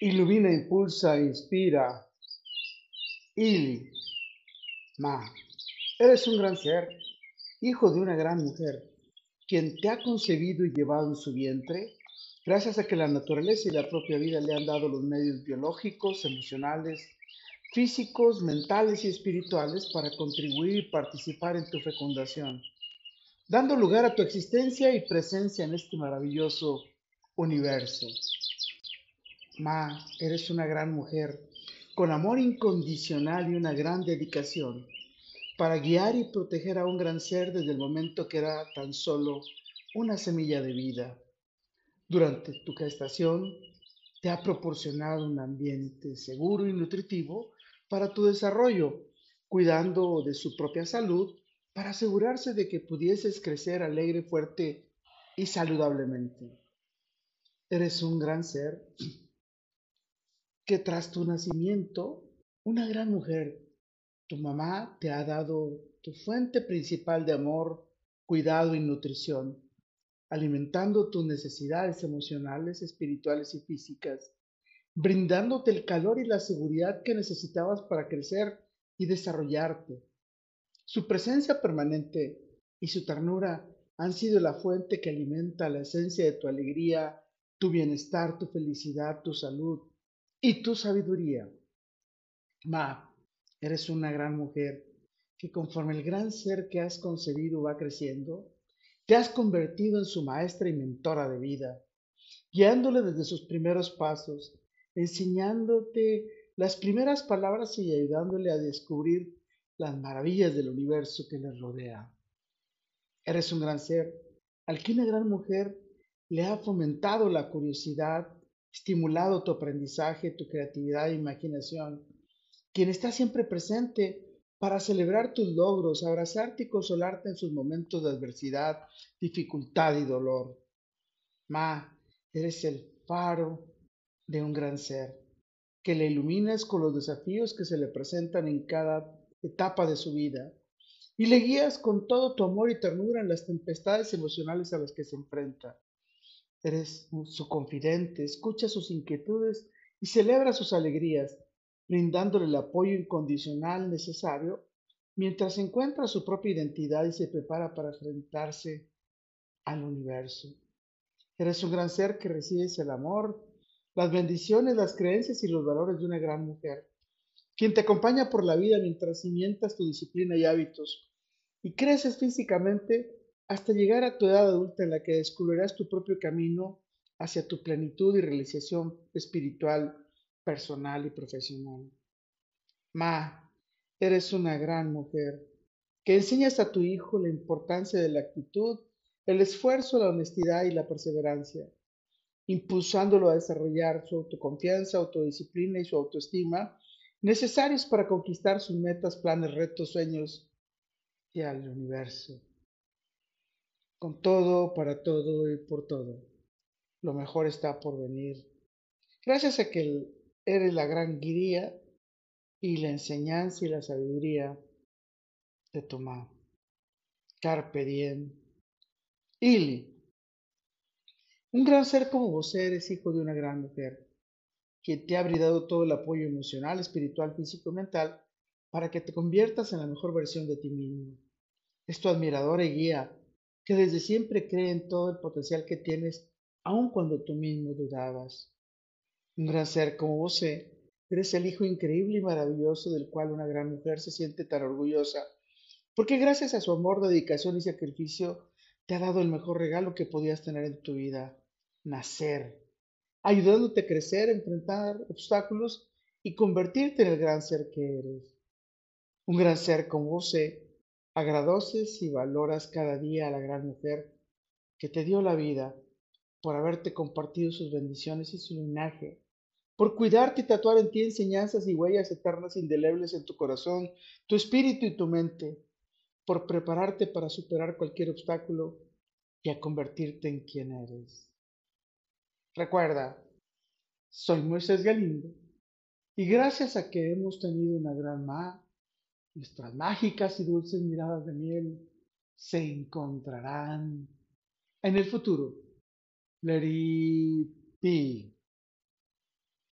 ilumina, impulsa, inspira. Ili, Ma, eres un gran ser, hijo de una gran mujer, quien te ha concebido y llevado en su vientre, gracias a que la naturaleza y la propia vida le han dado los medios biológicos, emocionales, físicos, mentales y espirituales para contribuir y participar en tu fecundación, dando lugar a tu existencia y presencia en este maravilloso universo. Ma, eres una gran mujer, con amor incondicional y una gran dedicación, para guiar y proteger a un gran ser desde el momento que era tan solo una semilla de vida. Durante tu gestación, te ha proporcionado un ambiente seguro y nutritivo para tu desarrollo, cuidando de su propia salud para asegurarse de que pudieses crecer alegre, fuerte y saludablemente. Eres un gran ser que tras tu nacimiento, una gran mujer, tu mamá, te ha dado tu fuente principal de amor, cuidado y nutrición, alimentando tus necesidades emocionales, espirituales y físicas, brindándote el calor y la seguridad que necesitabas para crecer y desarrollarte. Su presencia permanente y su ternura han sido la fuente que alimenta la esencia de tu alegría, tu bienestar, tu felicidad, tu salud, y tu sabiduría. Ma, eres una gran mujer que conforme el gran ser que has concebido va creciendo, te has convertido en su maestra y mentora de vida, guiándole desde sus primeros pasos, enseñándote las primeras palabras y ayudándole a descubrir las maravillas del universo que le rodea. Eres un gran ser al que una gran mujer le ha fomentado la curiosidad estimulado tu aprendizaje, tu creatividad e imaginación, quien está siempre presente para celebrar tus logros, abrazarte y consolarte en sus momentos de adversidad, dificultad y dolor. Ma, eres el faro de un gran ser, que le iluminas con los desafíos que se le presentan en cada etapa de su vida y le guías con todo tu amor y ternura en las tempestades emocionales a las que se enfrenta. Eres su confidente, escucha sus inquietudes y celebra sus alegrías, brindándole el apoyo incondicional necesario mientras encuentra su propia identidad y se prepara para enfrentarse al universo. Eres un gran ser que recibes el amor, las bendiciones, las creencias y los valores de una gran mujer, quien te acompaña por la vida mientras cimientas tu disciplina y hábitos y creces físicamente hasta llegar a tu edad adulta en la que descubrirás tu propio camino hacia tu plenitud y realización espiritual, personal y profesional. Ma, eres una gran mujer que enseñas a tu hijo la importancia de la actitud, el esfuerzo, la honestidad y la perseverancia, impulsándolo a desarrollar su autoconfianza, autodisciplina y su autoestima necesarios para conquistar sus metas, planes, retos, sueños y al universo con todo, para todo y por todo. Lo mejor está por venir. Gracias a que eres la gran guía y la enseñanza y la sabiduría de tu. Carpe diem. Ili. Un gran ser como vos eres hijo de una gran mujer, quien te ha brindado todo el apoyo emocional, espiritual, físico y mental para que te conviertas en la mejor versión de ti mismo. Es tu admiradora y guía que desde siempre cree en todo el potencial que tienes, aun cuando tú mismo dudabas. Un gran ser como vos eres el hijo increíble y maravilloso del cual una gran mujer se siente tan orgullosa, porque gracias a su amor, dedicación y sacrificio te ha dado el mejor regalo que podías tener en tu vida, nacer, ayudándote a crecer, enfrentar obstáculos y convertirte en el gran ser que eres. Un gran ser como vos Agradoces y valoras cada día a la gran mujer que te dio la vida por haberte compartido sus bendiciones y su linaje, por cuidarte y tatuar en ti enseñanzas y huellas eternas indelebles en tu corazón, tu espíritu y tu mente, por prepararte para superar cualquier obstáculo y a convertirte en quien eres. Recuerda, soy Moisés Galindo y gracias a que hemos tenido una gran ma nuestras mágicas y dulces miradas de miel se encontrarán en el futuro. Let